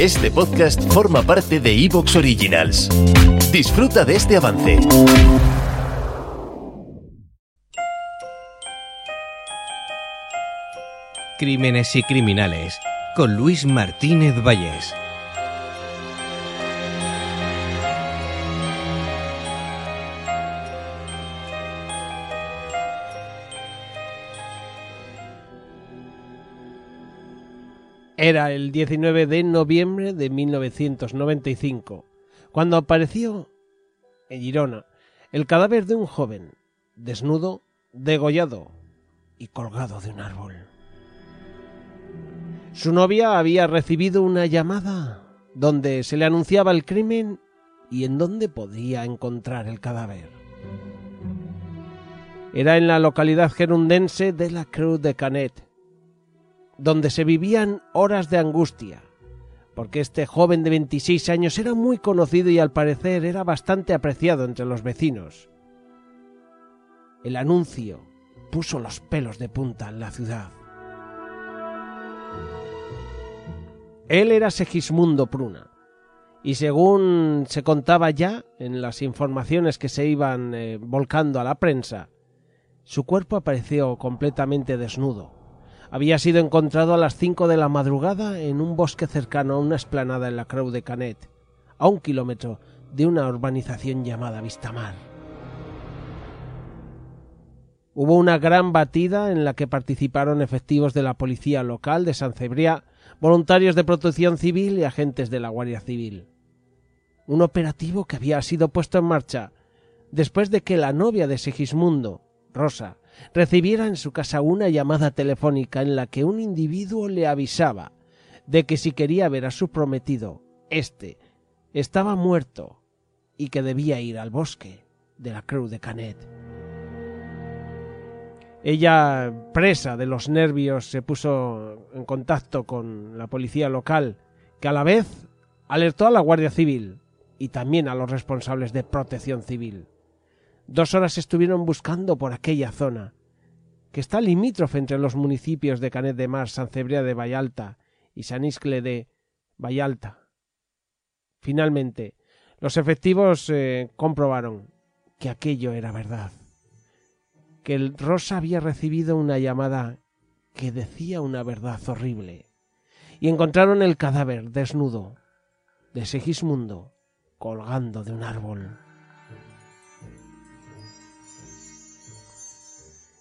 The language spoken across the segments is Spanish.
Este podcast forma parte de Evox Originals. Disfruta de este avance. Crímenes y criminales con Luis Martínez Vallés. Era el 19 de noviembre de 1995, cuando apareció en Girona el cadáver de un joven, desnudo, degollado y colgado de un árbol. Su novia había recibido una llamada donde se le anunciaba el crimen y en dónde podía encontrar el cadáver. Era en la localidad gerundense de la Cruz de Canet, donde se vivían horas de angustia, porque este joven de 26 años era muy conocido y al parecer era bastante apreciado entre los vecinos. El anuncio puso los pelos de punta en la ciudad. Él era Segismundo Pruna, y según se contaba ya en las informaciones que se iban eh, volcando a la prensa, su cuerpo apareció completamente desnudo. Había sido encontrado a las cinco de la madrugada en un bosque cercano a una esplanada en la Creu de Canet, a un kilómetro de una urbanización llamada Vistamar. Hubo una gran batida en la que participaron efectivos de la policía local de San Cebriá, voluntarios de protección civil y agentes de la Guardia Civil. Un operativo que había sido puesto en marcha después de que la novia de Segismundo, Rosa, recibiera en su casa una llamada telefónica en la que un individuo le avisaba de que si quería ver a su prometido, éste estaba muerto y que debía ir al bosque de la Cruz de Canet. Ella, presa de los nervios, se puso en contacto con la policía local, que a la vez alertó a la Guardia Civil y también a los responsables de protección civil. Dos horas estuvieron buscando por aquella zona, que está limítrofe entre los municipios de Canet de Mar, San Cebrea de Vallalta y San Iscle de Vallalta. Finalmente, los efectivos eh, comprobaron que aquello era verdad, que el Rosa había recibido una llamada que decía una verdad horrible, y encontraron el cadáver desnudo de Segismundo colgando de un árbol.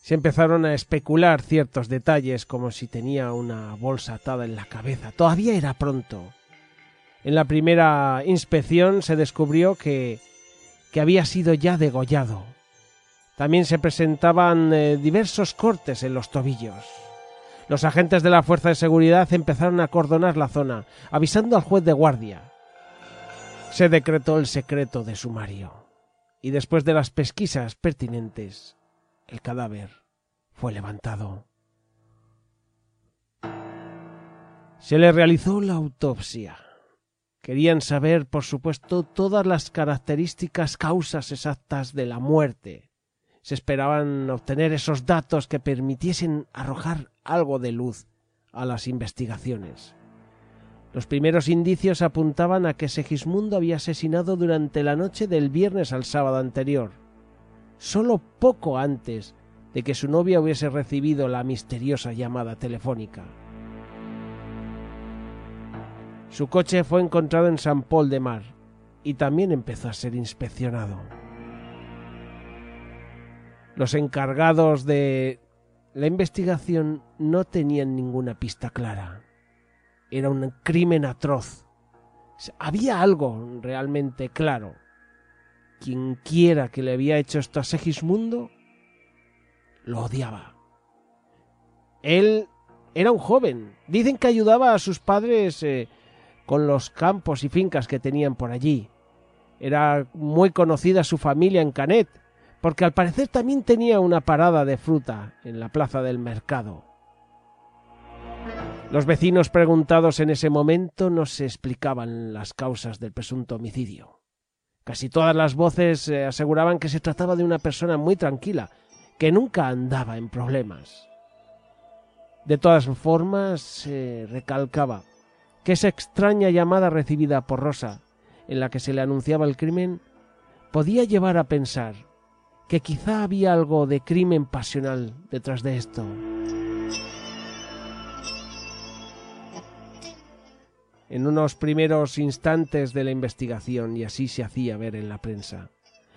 Se empezaron a especular ciertos detalles como si tenía una bolsa atada en la cabeza. Todavía era pronto. En la primera inspección se descubrió que, que había sido ya degollado. También se presentaban eh, diversos cortes en los tobillos. Los agentes de la Fuerza de Seguridad empezaron a acordonar la zona, avisando al juez de guardia. Se decretó el secreto de sumario. Y después de las pesquisas pertinentes, el cadáver fue levantado. Se le realizó la autopsia. Querían saber, por supuesto, todas las características causas exactas de la muerte. Se esperaban obtener esos datos que permitiesen arrojar algo de luz a las investigaciones. Los primeros indicios apuntaban a que Segismundo había asesinado durante la noche del viernes al sábado anterior, solo poco antes de que su novia hubiese recibido la misteriosa llamada telefónica. Su coche fue encontrado en San Paul de Mar y también empezó a ser inspeccionado. Los encargados de la investigación no tenían ninguna pista clara. Era un crimen atroz. Había algo realmente claro. Quien quiera que le había hecho esto a Segismundo lo odiaba. Él era un joven. Dicen que ayudaba a sus padres eh, con los campos y fincas que tenían por allí. Era muy conocida su familia en Canet, porque al parecer también tenía una parada de fruta en la plaza del mercado. Los vecinos preguntados en ese momento no se explicaban las causas del presunto homicidio. Casi todas las voces eh, aseguraban que se trataba de una persona muy tranquila, que nunca andaba en problemas. De todas formas, se recalcaba que esa extraña llamada recibida por Rosa, en la que se le anunciaba el crimen, podía llevar a pensar que quizá había algo de crimen pasional detrás de esto. En unos primeros instantes de la investigación, y así se hacía ver en la prensa,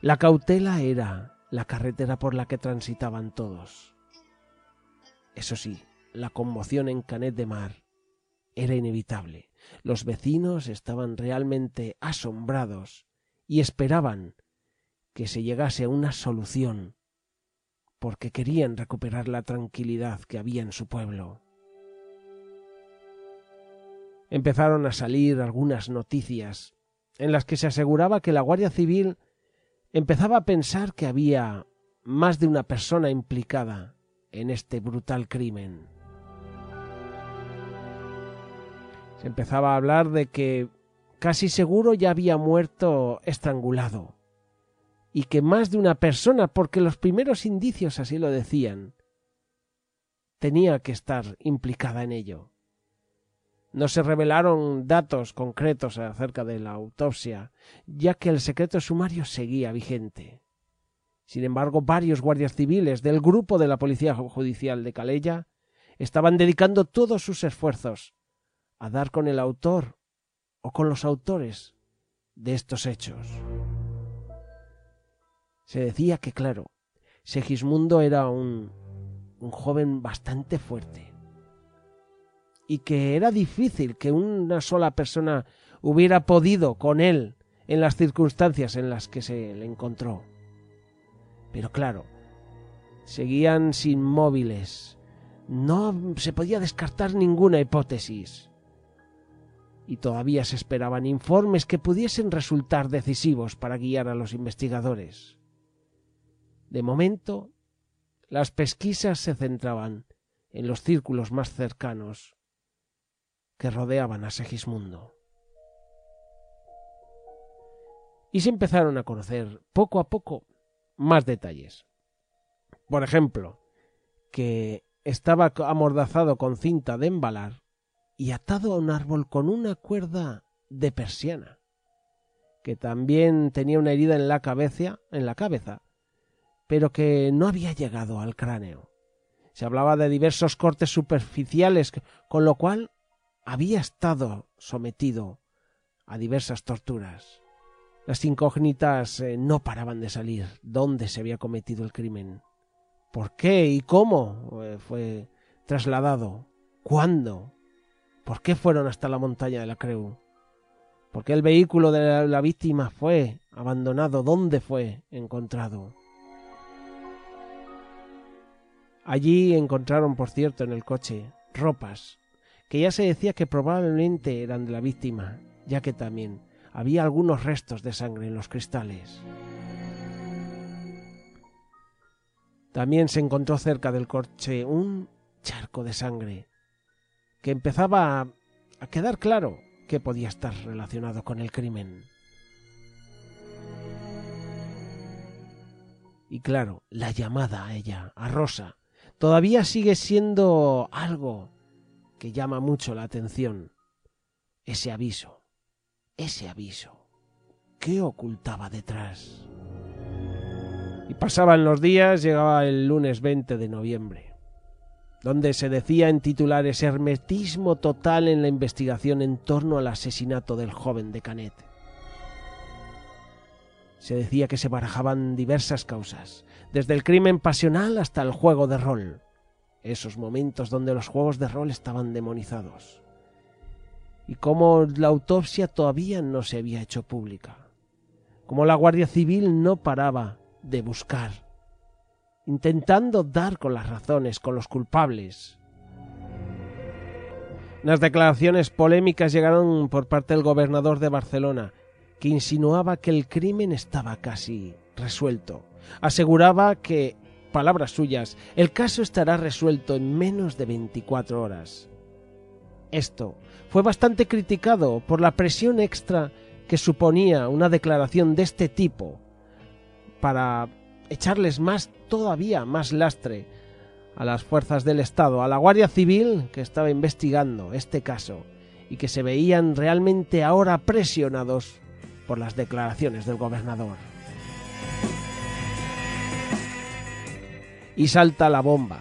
la cautela era la carretera por la que transitaban todos. Eso sí, la conmoción en Canet de Mar era inevitable. Los vecinos estaban realmente asombrados y esperaban que se llegase a una solución, porque querían recuperar la tranquilidad que había en su pueblo. Empezaron a salir algunas noticias en las que se aseguraba que la Guardia Civil empezaba a pensar que había más de una persona implicada en este brutal crimen. Se empezaba a hablar de que casi seguro ya había muerto estrangulado y que más de una persona, porque los primeros indicios así lo decían, tenía que estar implicada en ello. No se revelaron datos concretos acerca de la autopsia, ya que el secreto sumario seguía vigente. Sin embargo, varios guardias civiles del grupo de la Policía Judicial de Calella estaban dedicando todos sus esfuerzos a dar con el autor o con los autores de estos hechos. Se decía que, claro, Segismundo era un, un joven bastante fuerte y que era difícil que una sola persona hubiera podido con él en las circunstancias en las que se le encontró. Pero claro, seguían sin móviles. No se podía descartar ninguna hipótesis. Y todavía se esperaban informes que pudiesen resultar decisivos para guiar a los investigadores. De momento, las pesquisas se centraban en los círculos más cercanos que rodeaban a Segismundo. Y se empezaron a conocer poco a poco más detalles. Por ejemplo, que estaba amordazado con cinta de embalar y atado a un árbol con una cuerda de persiana, que también tenía una herida en la cabeza, en la cabeza, pero que no había llegado al cráneo. Se hablaba de diversos cortes superficiales, con lo cual había estado sometido a diversas torturas. Las incógnitas eh, no paraban de salir. ¿Dónde se había cometido el crimen? ¿Por qué y cómo eh, fue trasladado? ¿Cuándo? ¿Por qué fueron hasta la montaña de la Creu? ¿Por qué el vehículo de la víctima fue abandonado? ¿Dónde fue encontrado? Allí encontraron, por cierto, en el coche ropas que ya se decía que probablemente eran de la víctima, ya que también había algunos restos de sangre en los cristales. También se encontró cerca del coche un charco de sangre que empezaba a quedar claro que podía estar relacionado con el crimen. Y claro, la llamada a ella, a Rosa, todavía sigue siendo algo que llama mucho la atención. Ese aviso ese aviso? ¿Qué ocultaba detrás? Y pasaban los días, llegaba el lunes 20 de noviembre, donde se decía en titulares hermetismo total en la investigación en torno al asesinato del joven de Canet. Se decía que se barajaban diversas causas, desde el crimen pasional hasta el juego de rol, esos momentos donde los juegos de rol estaban demonizados y cómo la autopsia todavía no se había hecho pública, como la Guardia Civil no paraba de buscar, intentando dar con las razones, con los culpables. Las declaraciones polémicas llegaron por parte del gobernador de Barcelona, que insinuaba que el crimen estaba casi resuelto. Aseguraba que, palabras suyas, el caso estará resuelto en menos de 24 horas. Esto fue bastante criticado por la presión extra que suponía una declaración de este tipo para echarles más todavía más lastre a las fuerzas del Estado, a la Guardia Civil que estaba investigando este caso y que se veían realmente ahora presionados por las declaraciones del gobernador. Y salta la bomba.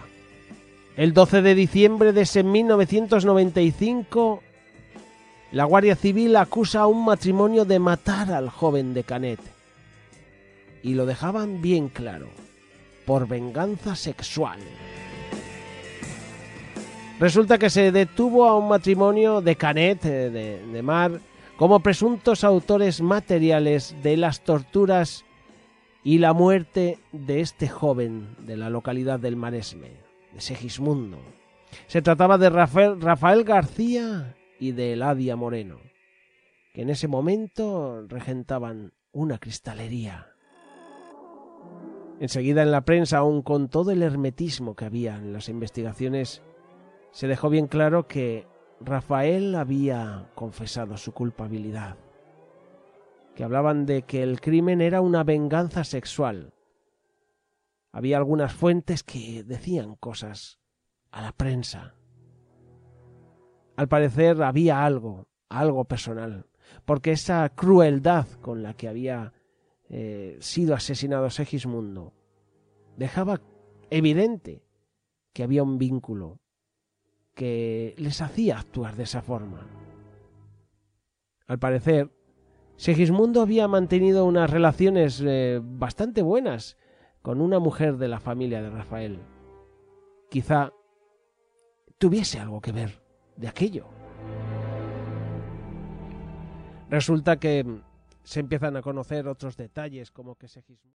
El 12 de diciembre de ese 1995, la Guardia Civil acusa a un matrimonio de matar al joven de Canet. Y lo dejaban bien claro, por venganza sexual. Resulta que se detuvo a un matrimonio de Canet, eh, de, de Mar, como presuntos autores materiales de las torturas y la muerte de este joven de la localidad del Maresme de Segismundo. Se trataba de Rafael, García y de Eladia Moreno, que en ese momento regentaban una cristalería. Enseguida en la prensa, aun con todo el hermetismo que había en las investigaciones, se dejó bien claro que Rafael había confesado su culpabilidad, que hablaban de que el crimen era una venganza sexual, había algunas fuentes que decían cosas a la prensa. Al parecer había algo, algo personal, porque esa crueldad con la que había eh, sido asesinado Segismundo dejaba evidente que había un vínculo que les hacía actuar de esa forma. Al parecer, Segismundo había mantenido unas relaciones eh, bastante buenas con una mujer de la familia de Rafael. Quizá tuviese algo que ver de aquello. Resulta que se empiezan a conocer otros detalles como que Segismundo...